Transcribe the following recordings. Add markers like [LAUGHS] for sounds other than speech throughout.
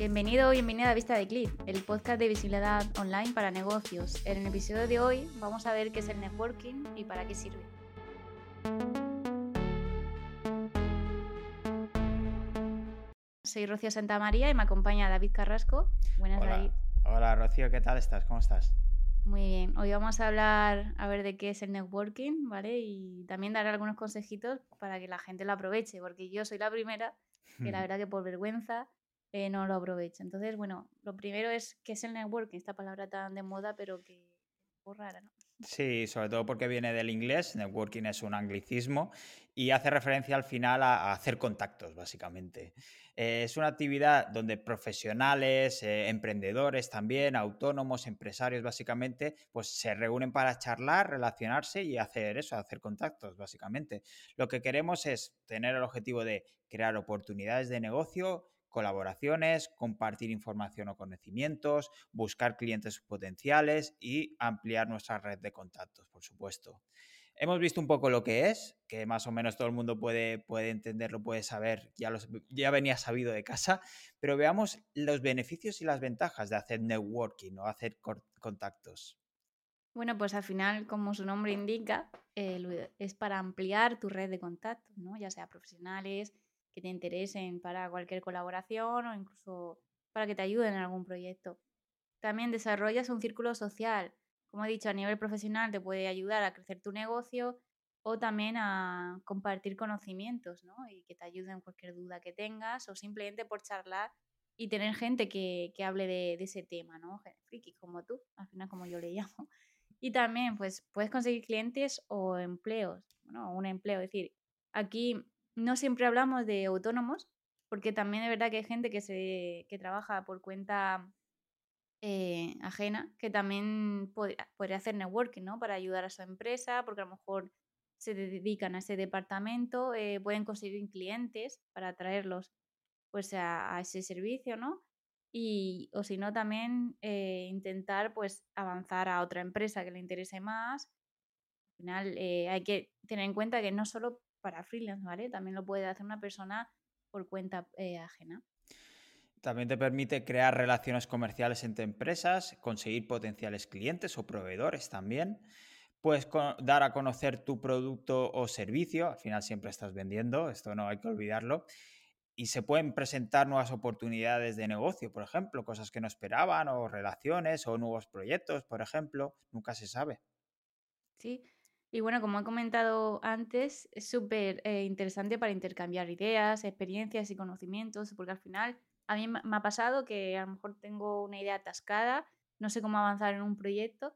Bienvenido o bienvenida a Vista de Clip, el podcast de visibilidad online para negocios. En el episodio de hoy vamos a ver qué es el networking y para qué sirve. Soy Rocío Santamaría y me acompaña David Carrasco. Buenas, Hola. David. Hola Rocío, ¿qué tal estás? ¿Cómo estás? Muy bien. Hoy vamos a hablar a ver de qué es el networking, ¿vale? Y también dar algunos consejitos para que la gente lo aproveche, porque yo soy la primera que la [LAUGHS] verdad que por vergüenza eh, no lo aprovecho. Entonces, bueno, lo primero es qué es el networking, esta palabra tan de moda, pero que es rara, ¿no? Sí, sobre todo porque viene del inglés, networking es un anglicismo y hace referencia al final a, a hacer contactos, básicamente. Eh, es una actividad donde profesionales, eh, emprendedores también, autónomos, empresarios, básicamente, pues se reúnen para charlar, relacionarse y hacer eso, hacer contactos, básicamente. Lo que queremos es tener el objetivo de crear oportunidades de negocio, colaboraciones, compartir información o conocimientos, buscar clientes potenciales y ampliar nuestra red de contactos, por supuesto. Hemos visto un poco lo que es, que más o menos todo el mundo puede, puede entenderlo, puede saber, ya, los, ya venía sabido de casa, pero veamos los beneficios y las ventajas de hacer networking o hacer contactos. Bueno, pues al final, como su nombre indica, eh, es para ampliar tu red de contactos, ¿no? Ya sea profesionales, que te interesen para cualquier colaboración o incluso para que te ayuden en algún proyecto. También desarrollas un círculo social. Como he dicho, a nivel profesional te puede ayudar a crecer tu negocio o también a compartir conocimientos, ¿no? Y que te ayuden en cualquier duda que tengas o simplemente por charlar y tener gente que, que hable de, de, ese tema, ¿no? Friki como tú, al final como yo le [LAUGHS] llamo. Y también, pues, puedes conseguir clientes o empleos, ¿no? Un empleo, es decir, aquí no siempre hablamos de autónomos, porque también es verdad que hay gente que, se, que trabaja por cuenta eh, ajena, que también podría, hacer networking, ¿no? Para ayudar a su empresa, porque a lo mejor se dedican a ese departamento, eh, pueden conseguir clientes para atraerlos pues a, ese servicio, ¿no? Y, o si no, también eh, intentar pues avanzar a otra empresa que le interese más. Al final hay que tener en cuenta que no solo para freelance, ¿vale? También lo puede hacer una persona por cuenta eh, ajena. También te permite crear relaciones comerciales entre empresas, conseguir potenciales clientes o proveedores también. Puedes dar a conocer tu producto o servicio, al final siempre estás vendiendo, esto no hay que olvidarlo. Y se pueden presentar nuevas oportunidades de negocio, por ejemplo, cosas que no esperaban, o relaciones, o nuevos proyectos, por ejemplo, nunca se sabe. Sí, y bueno, como he comentado antes, es súper eh, interesante para intercambiar ideas, experiencias y conocimientos, porque al final a mí me ha pasado que a lo mejor tengo una idea atascada, no sé cómo avanzar en un proyecto,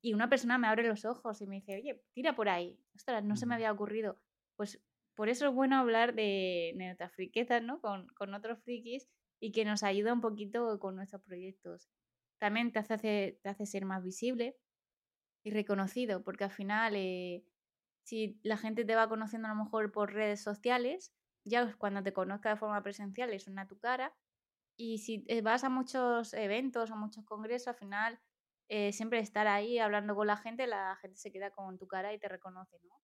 y una persona me abre los ojos y me dice, oye, tira por ahí, ostras, no se me había ocurrido. Pues por eso es bueno hablar de nuestras friquezas, ¿no? Con, con otros frikis y que nos ayuda un poquito con nuestros proyectos. También te hace, te hace ser más visible y reconocido, porque al final, eh, si la gente te va conociendo a lo mejor por redes sociales, ya cuando te conozca de forma presencial le suena tu cara. Y si eh, vas a muchos eventos, a muchos congresos, al final, eh, siempre estar ahí hablando con la gente, la gente se queda con tu cara y te reconoce, ¿no?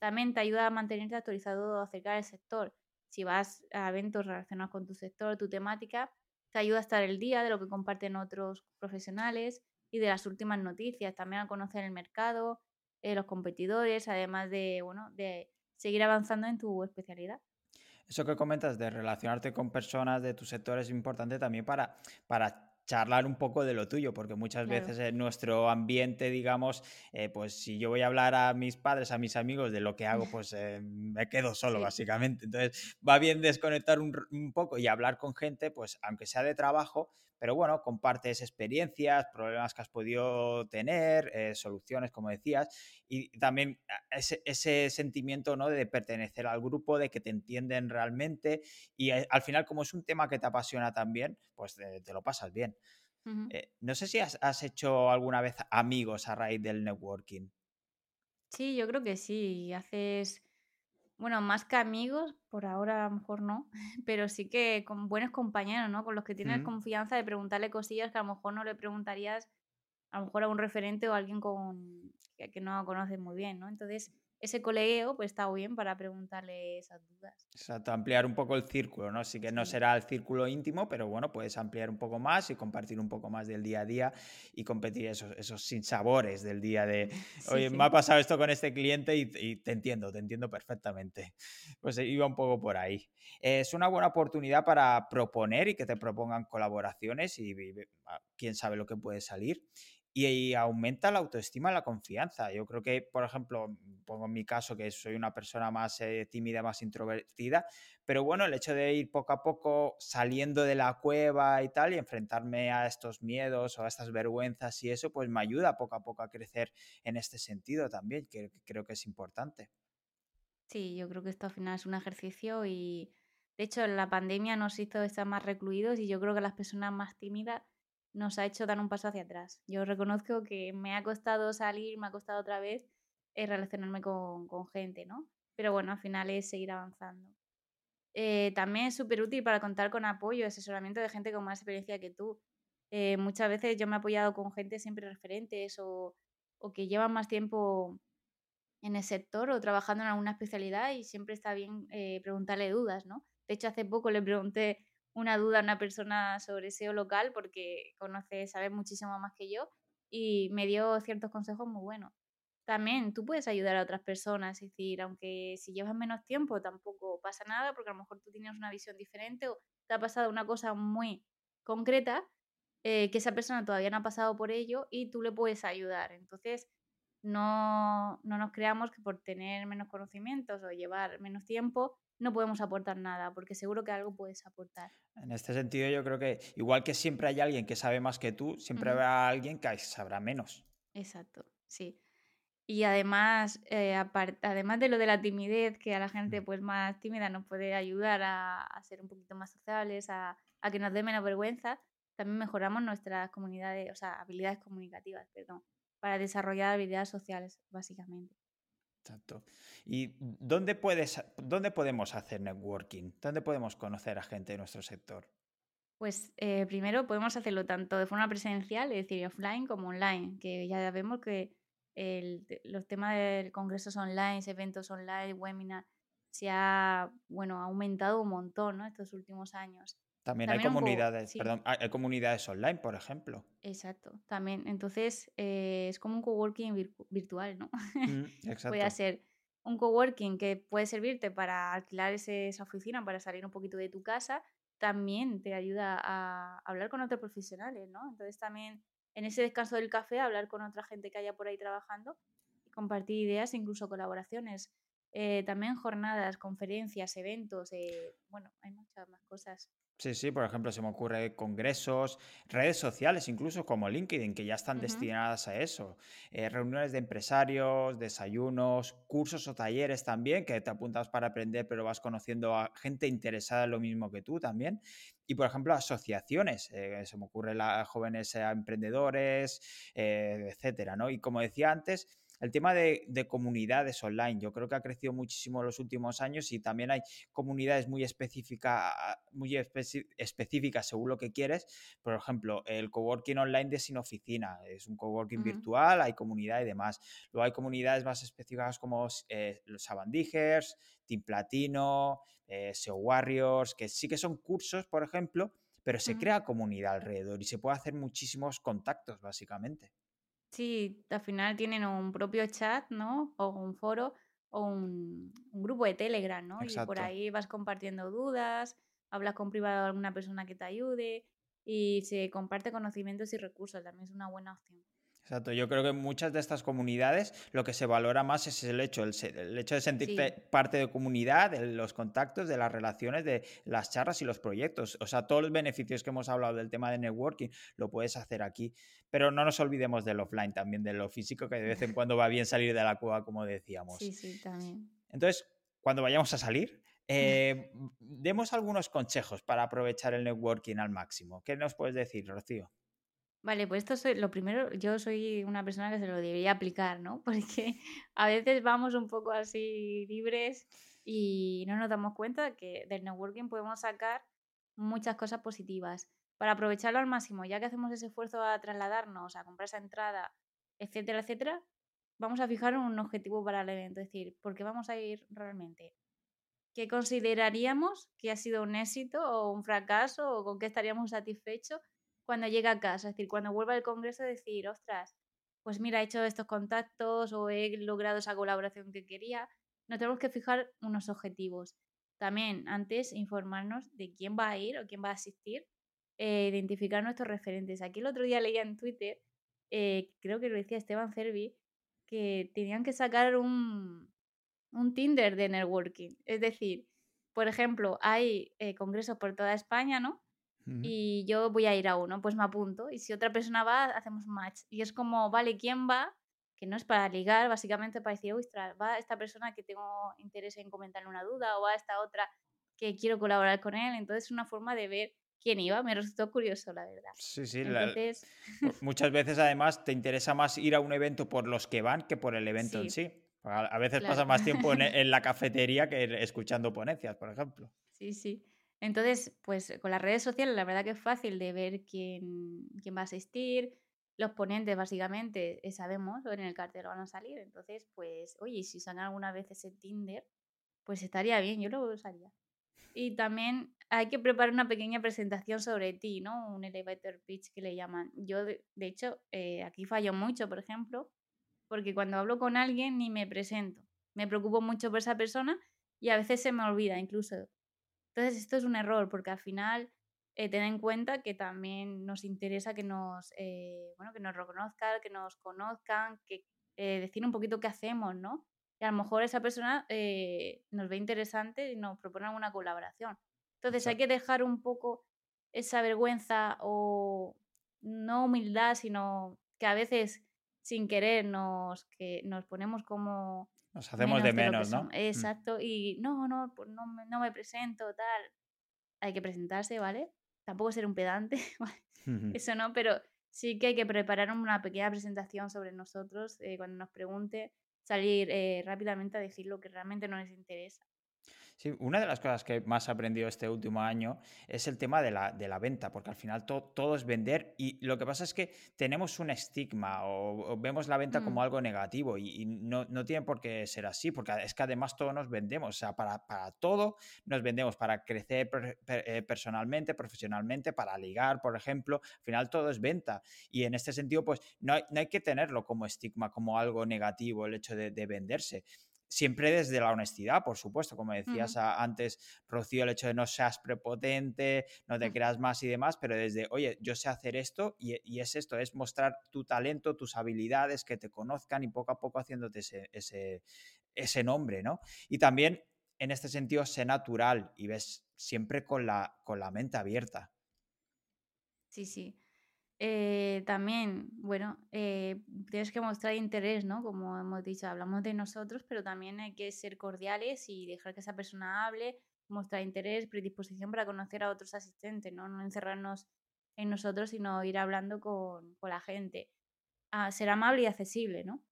También te ayuda a mantenerte actualizado acerca del sector. Si vas a eventos relacionados con tu sector, tu temática, te ayuda a estar el día de lo que comparten otros profesionales y de las últimas noticias, también a conocer el mercado, eh, los competidores, además de, bueno, de seguir avanzando en tu especialidad. Eso que comentas de relacionarte con personas de tu sector es importante también para, para charlar un poco de lo tuyo, porque muchas claro. veces en nuestro ambiente, digamos, eh, pues si yo voy a hablar a mis padres, a mis amigos de lo que hago, pues eh, me quedo [LAUGHS] solo, sí. básicamente. Entonces, va bien desconectar un, un, poco y hablar con gente, pues aunque sea de trabajo, pero bueno, compartes experiencias, problemas que has podido tener, eh, soluciones, como decías, y también ese, ese, sentimiento ¿no? de pertenecer al grupo, de que te entienden realmente, y eh, al final, como es un tema que te apasiona también, pues te, te lo pasas bien. Uh -huh. eh, no sé si has, has, hecho alguna vez amigos a raíz del networking. Sí, yo creo que sí. Haces, bueno, más que amigos, por ahora a lo mejor no, [LAUGHS] pero sí que con buenos compañeros, ¿no? Con los que tienes confianza de preguntarle cosillas que a lo mejor no le preguntarías a lo mejor a un referente o a alguien con, que, que no conoces muy bien, ¿no? Entonces, ese colegueo pues está bien para preguntarle esas dudas. Exacto, ampliar un poco el círculo, ¿no? Sí que no será el círculo íntimo, pero bueno, puedes ampliar un poco más y compartir un poco más del día a día y competir esos, esos sinsabores del día de, [LAUGHS] oye, me ha pasado esto con este cliente y, te entiendo, te entiendo perfectamente. [LAUGHS] Pues iba un poco por ahí. Es una buena oportunidad para proponer y que te propongan colaboraciones y ah, quién sabe lo que puede salir y, aumenta la autoestima y la confianza. Yo creo que, por ejemplo, pongo en mi caso que soy una persona más eh, tímida, más introvertida, pero bueno, el hecho de ir poco a poco saliendo de la cueva y tal y enfrentarme a estos miedos o a estas vergüenzas y eso, pues me ayuda poco a poco a crecer en este sentido también, que creo que es importante. Sí, yo creo que esto al final es un ejercicio y de hecho la pandemia nos hizo estar más recluidos y yo creo que las personas más tímidas nos ha hecho dar un paso hacia atrás. Yo reconozco que me ha costado salir, me ha costado otra vez eh, relacionarme con, gente, ¿no? Pero bueno, al final es seguir avanzando. Eh, también es súper útil para contar con apoyo, asesoramiento de gente con más experiencia que tú. Eh, muchas veces yo me he apoyado con gente siempre referentes o, o que llevan más tiempo en el sector o trabajando en alguna especialidad y siempre está bien preguntarle dudas, ¿no? De hecho, hace poco le pregunté una duda a una persona sobre SEO local porque conoce, sabe muchísimo más que yo y me dio ciertos consejos muy buenos. También tú puedes ayudar a otras personas, es decir, aunque si llevas menos tiempo tampoco pasa nada porque a lo mejor tú tienes una visión diferente o te ha pasado una cosa muy concreta eh, que esa persona todavía no ha pasado por ello y tú le puedes ayudar. Entonces, no, no nos creamos que por tener menos conocimientos o llevar menos tiempo no podemos aportar nada, porque seguro que algo puedes aportar. En este sentido, yo creo que igual que siempre hay alguien que sabe más que tú, siempre habrá alguien que sabrá menos. Exacto, sí. Y además, eh, además de lo de la timidez, que a la gente pues más tímida nos puede ayudar a, ser un poquito más sociables, a, a, que nos dé menos vergüenza, también mejoramos nuestras comunidades, o sea, habilidades comunicativas, perdón, para desarrollar habilidades sociales, básicamente. Exacto. ¿Y dónde, puedes, dónde podemos hacer networking? ¿Dónde podemos conocer a gente de nuestro sector? Pues eh, primero podemos hacerlo tanto de forma presencial, es decir, offline como online, que ya vemos que los temas de congresos online, eventos online, webinars, se ha bueno, aumentado un montón ¿no? estos últimos años. También, hay comunidades, perdón, hay comunidades online, por ejemplo. Exacto, también. Entonces, eh, es como un coworking virtual, ¿no? [LAUGHS] Mm, exacto. puede ser un coworking que puede servirte para alquilar esa oficina, para salir un poquito de tu casa, también te ayuda a hablar con otros profesionales, ¿no? Entonces, también en ese descanso del café, hablar con otra gente que haya por ahí trabajando y compartir ideas, incluso colaboraciones. Eh, también jornadas, conferencias, eventos, eh, bueno, hay muchas más cosas. Sí, sí, por ejemplo, se me ocurre congresos, redes sociales, incluso como LinkedIn, que ya están destinadas a eso. Eh, reuniones de empresarios, desayunos, cursos o talleres también, que te apuntas para aprender, pero vas conociendo a gente interesada en lo mismo que tú también. Y, por ejemplo, asociaciones, eh, se me ocurre jóvenes emprendedores, eh, etcétera, ¿no? Y como decía antes, el tema de, comunidades online, yo creo que ha crecido muchísimo en los últimos años y también hay comunidades muy, específica, muy específicas según lo que quieres. Por ejemplo, el coworking online de Sin Oficina, es un coworking virtual, hay comunidad y demás. Luego hay comunidades más específicas como eh, los Sabandijers, Team Platino, eh, SEO Warriors, que sí que son cursos, por ejemplo, pero se crea comunidad alrededor y se puede hacer muchísimos contactos, básicamente. Sí, al final tienen un propio chat, ¿no? O un foro o un, grupo de Telegram, ¿no? Y por ahí vas compartiendo dudas, hablas con privado de alguna persona que te ayude y se comparte conocimientos y recursos, también es una buena opción. Exacto, yo creo que en muchas de estas comunidades lo que se valora más es el hecho, el, hecho de sentirte parte de comunidad, de los contactos, de las relaciones, de las charlas y los proyectos. O sea, todos los beneficios que hemos hablado del tema de networking lo puedes hacer aquí. Pero no nos olvidemos del offline también, de lo físico, que de vez en cuando va bien salir de la cueva, como decíamos. Sí, sí, también. Entonces, cuando vayamos a salir, eh, demos algunos consejos para aprovechar el networking al máximo. ¿Qué nos puedes decir, Rocío? Vale, pues esto es lo primero, yo soy una persona que se lo debería aplicar, ¿no? [LAUGHS] Porque a veces vamos un poco así libres y no nos damos cuenta que del networking podemos sacar muchas cosas positivas. Para aprovecharlo al máximo, ya que hacemos ese esfuerzo a trasladarnos, a comprar esa entrada, etcétera, etcétera, vamos a fijar un objetivo para el evento, es decir, ¿por qué vamos a ir realmente? ¿Qué consideraríamos que ha sido un éxito o un fracaso o con qué estaríamos satisfechos cuando llega a casa? Es decir, cuando vuelva al congreso, decir, ostras, pues mira, he hecho estos contactos o he logrado esa colaboración que quería. Nos tenemos que fijar unos objetivos. También, antes, informarnos de quién va a ir o quién va a asistir, eh, identificar nuestros referentes. Aquí el otro día leía en Twitter, eh, creo que lo decía Esteban Cervi, que tenían que sacar un, un Tinder de networking. Es decir, por ejemplo, hay eh, congresos por toda España, ¿no? Y yo voy a ir a uno, pues me apunto. Y si otra persona va, hacemos match. Y es como, vale, ¿quién va? Que no es para ligar, básicamente para decir, ostras, va esta persona que tengo interés en comentarle una duda, o va esta otra que quiero colaborar con él. Entonces es una forma de ver quién iba. Me resultó curioso, la verdad. Sí, sí. muchas veces además te interesa más ir a un evento por los que van que por el evento en sí. A, veces pasa más tiempo [LAUGHS] en, la cafetería que escuchando ponencias, por ejemplo. Sí, sí. Entonces, pues con las redes sociales la verdad que es fácil de ver quién, quién va a asistir. Los ponentes básicamente eh, sabemos, en el cartel van a salir. Entonces, pues, oye, si sacan alguna vez ese Tinder, pues estaría bien, yo lo usaría. Y también hay que preparar una pequeña presentación sobre ti, ¿no? Un elevator pitch que le llaman. Yo, de, hecho, eh, aquí fallo mucho, por ejemplo, porque cuando hablo con alguien ni me presento. Me preocupo mucho por esa persona y a veces se me olvida incluso. Entonces esto es un error porque al final eh, ten en cuenta que también nos interesa que nos, eh, bueno, que nos reconozcan, que nos conozcan, que eh, decir un poquito qué hacemos, ¿no? Y a lo mejor esa persona eh, nos ve interesante y nos propone alguna colaboración. Entonces hay que dejar un poco esa vergüenza o no humildad, sino que a veces sin querer nos, que nos ponemos como... Nos hacemos de menos, ¿no? Mm. Exacto, y no, no, pues no, no me presento, tal. Hay que presentarse, ¿vale? Tampoco ser un pedante, [LAUGHS] eso no, pero sí que hay que preparar una pequeña presentación sobre nosotros eh, cuando nos pregunte, salir eh, rápidamente a decir lo que realmente nos interesa. Sí, una de las cosas que más he aprendido este último año es el tema de la, de la venta, porque al final todo es vender y lo que pasa es que tenemos un estigma o, vemos la venta como mm. algo negativo y, no, no, tiene por qué ser así, porque es que además todo nos vendemos, o sea, para, para todo nos vendemos, para crecer eh, personalmente, profesionalmente, para ligar, por ejemplo, al final todo es venta y en este sentido pues no hay, no hay que tenerlo como estigma, como algo negativo el hecho de, de venderse siempre desde la honestidad, por supuesto, como decías antes, Rocío, el hecho de no seas prepotente, no te mm. creas más y demás, pero desde, oye, yo sé hacer esto y, es esto, es mostrar tu talento, tus habilidades, que te conozcan y poco a poco haciéndote ese, ese, ese nombre, ¿no? Y también, en este sentido, sé natural y ves siempre con la, con la mente abierta. Sí, sí. Eh, también, bueno, eh, tienes que mostrar interés, ¿no? Como hemos dicho, hablamos de nosotros, pero también hay que ser cordiales y dejar que esa persona hable, mostrar interés, predisposición para conocer a otros asistentes, ¿no? No encerrarnos en nosotros, sino ir hablando con, la gente. Ah, ser amable y accesible, ¿no?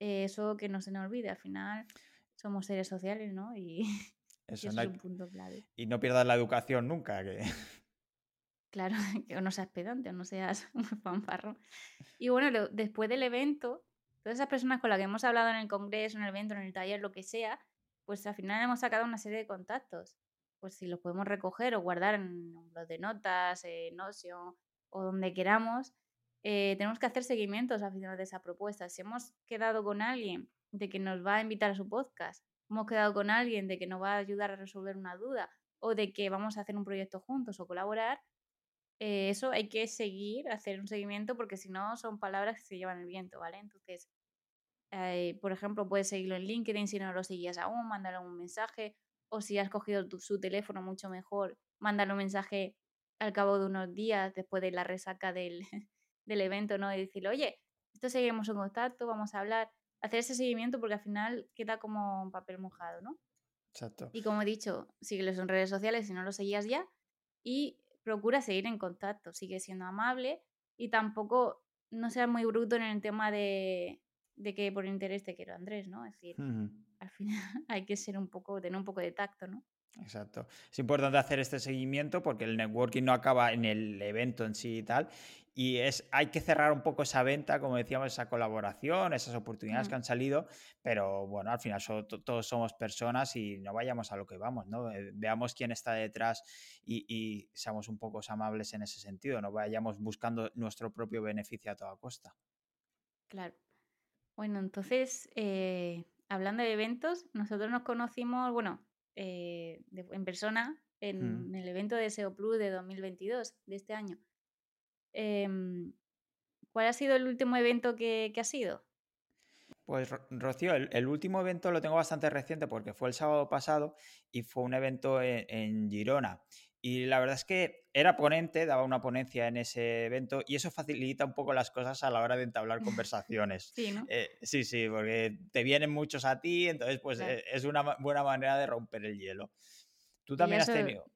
Eh, eso que no se nos olvide, al final somos seres sociales, ¿no? Y [LAUGHS] eso, es un punto clave. Y no pierdas la educación nunca, que [LAUGHS] Claro, [LAUGHS] que no seas pedante o no seas [LAUGHS] un fanfarro. Y bueno, después del evento, todas esas personas con las que hemos hablado en el congreso, en el evento, en el taller, lo que sea, pues al final hemos sacado una serie de contactos. Pues si los podemos recoger o guardar en los de notas, en Notion o donde queramos, eh, tenemos que hacer seguimientos al final de esa propuesta. Si hemos quedado con alguien de que nos va a invitar a su podcast, hemos quedado con alguien de que nos va a ayudar a resolver una duda o de que vamos a hacer un proyecto juntos o colaborar, eh, eso hay que seguir, hacer un seguimiento, porque si no son palabras que se llevan el viento, ¿vale? Entonces, eh, por ejemplo, puedes seguirlo en LinkedIn si no lo seguías aún, mándale un mensaje, o si has cogido su teléfono mucho mejor, mándale un mensaje al cabo de unos días después de la resaca del, [LAUGHS] del evento, ¿no? Y decirle, oye, esto seguimos en contacto, vamos a hablar, hacer ese seguimiento porque al final queda como un papel mojado, ¿no? Exacto. Y como he dicho, síguelos en redes sociales si no lo seguías ya. Y procura seguir en contacto, sigue siendo amable y tampoco no sea muy bruto en el tema de, que por interés te quiero Andrés, ¿no? Es decir, al final [LAUGHS] hay que ser un poco, tener un poco de tacto, ¿no? Exacto. Es importante hacer este seguimiento porque el networking no acaba en el evento en sí y tal. Y es, hay que cerrar un poco esa venta, como decíamos, esa colaboración, esas oportunidades que han salido, pero bueno, al final todos somos personas y no vayamos a lo que vamos, ¿no? Eh, veamos quién está detrás y, seamos un poco amables en ese sentido, no vayamos buscando nuestro propio beneficio a toda costa. Claro. Bueno, entonces, eh, hablando de eventos, nosotros nos conocimos, bueno, eh, en persona mm. en, el evento de SEO Plus de 2022, de este año. Em, ¿Cuál ha sido el último evento que, ha sido? Pues Rocío, el, último evento lo tengo bastante reciente porque fue el sábado pasado y fue un evento en, Girona. Y la verdad es que era ponente, daba una ponencia en ese evento y eso facilita un poco las cosas a la hora de entablar [LAUGHS] conversaciones. sí, ¿no? Eh, sí, sí, porque te vienen muchos a ti, entonces pues e, es una buena manera de romper el hielo. Tú también has tenido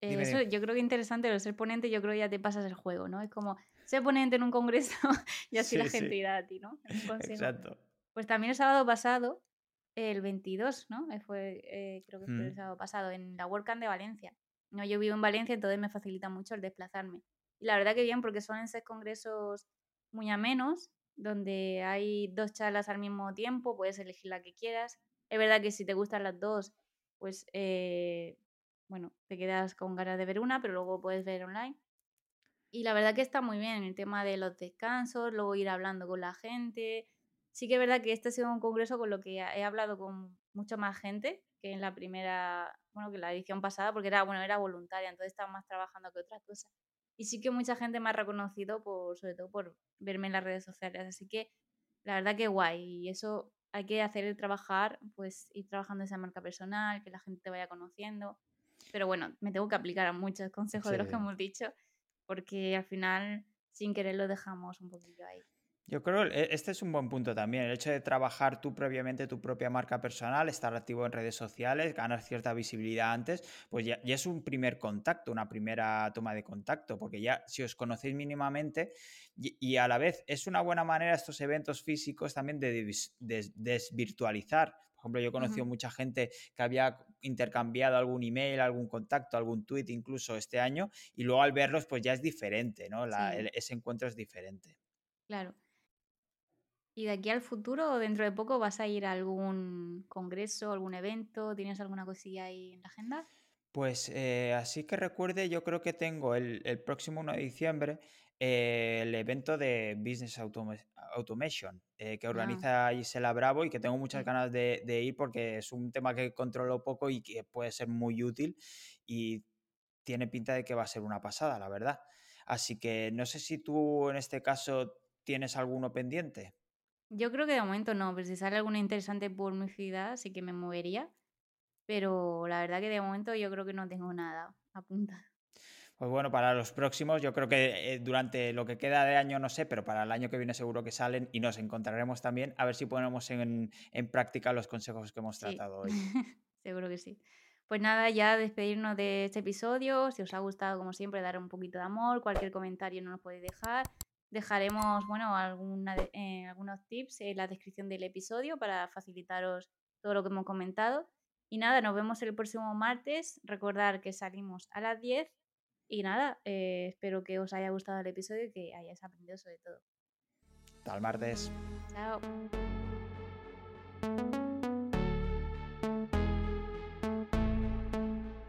eso yo creo que interesante, lo ser ponente, yo creo que ya te pasas el juego, ¿no? Es como ser ponente en un congreso [LAUGHS] y así la gente irá a ti, ¿no? [LAUGHS] Exacto. Pues también el sábado pasado, el 22, ¿no? Eh, fue, eh, creo que fue el mm. sábado pasado, en la WordCamp de Valencia. No, yo vivo en Valencia, entonces me facilita mucho el desplazarme. Y la verdad que bien, porque suelen ser congresos muy amenos, donde hay dos charlas al mismo tiempo, puedes elegir la que quieras. Es verdad que si te gustan las dos, pues eh, bueno, te quedas con ganas de ver una, pero luego puedes ver online. Y la verdad que está muy bien el tema de los descansos, luego ir hablando con la gente. Sí que es verdad que este ha sido un congreso con lo que he hablado con mucha más gente que en la primera, bueno, que la edición pasada, porque era, bueno, era voluntaria, entonces estaba más trabajando que otra cosa. Y sí que mucha gente me ha reconocido, por, sobre todo por verme en las redes sociales. Así que la verdad que guay. Y eso hay que hacer trabajar, pues ir trabajando esa marca personal, que la gente te vaya conociendo. Pero bueno, me tengo que aplicar a muchos consejos de los que hemos dicho, porque al final, sin querer, lo dejamos un poquito ahí. Yo creo que este es un buen punto también, el hecho de trabajar tú previamente tu propia marca personal, estar activo en redes sociales, ganar cierta visibilidad antes, pues ya, es un primer contacto, una primera toma de contacto, porque ya si os conocéis mínimamente y, a la vez es una buena manera estos eventos físicos también de desvirtualizar por ejemplo, yo he conocido mucha gente que había intercambiado algún email, algún contacto, algún tweet incluso este año y luego al verlos pues ya es diferente, ¿no? ese encuentro es diferente. Claro. ¿Y de aquí al futuro o dentro de poco vas a ir a algún congreso, algún evento? ¿Tienes alguna cosilla ahí en la agenda? Pues eh, así que recuerde, yo creo que tengo el, el próximo 1 de diciembre eh, el evento de Business Automation eh, que ah. organiza Gisela Bravo y que tengo muchas ganas de, ir porque es un tema que controlo poco y que puede ser muy útil y tiene pinta de que va a ser una pasada, la verdad. Así que no sé si tú en este caso tienes alguno pendiente. Yo creo que de momento no, pero si sale alguna interesante por mi ciudad sí que me movería. Pero la verdad que de momento yo creo que no tengo nada a punta. Pues bueno, para los próximos, yo creo que eh, durante lo que queda de año no sé, pero para el año que viene seguro que salen y nos encontraremos también a ver si ponemos en, práctica los consejos que hemos tratado hoy. [LAUGHS] seguro que sí. Pues nada, ya despedirnos de este episodio. Si os ha gustado, como siempre, dar un poquito de amor. Cualquier comentario no nos podéis dejar. Dejaremos, bueno, alguna eh, algunos tips en la descripción del episodio para facilitaros todo lo que hemos comentado. Y nada, nos vemos el próximo martes. Recordar que salimos a las 10 y nada, eh, espero que os haya gustado el episodio y que hayáis aprendido sobre todo. Hasta el martes. Chao.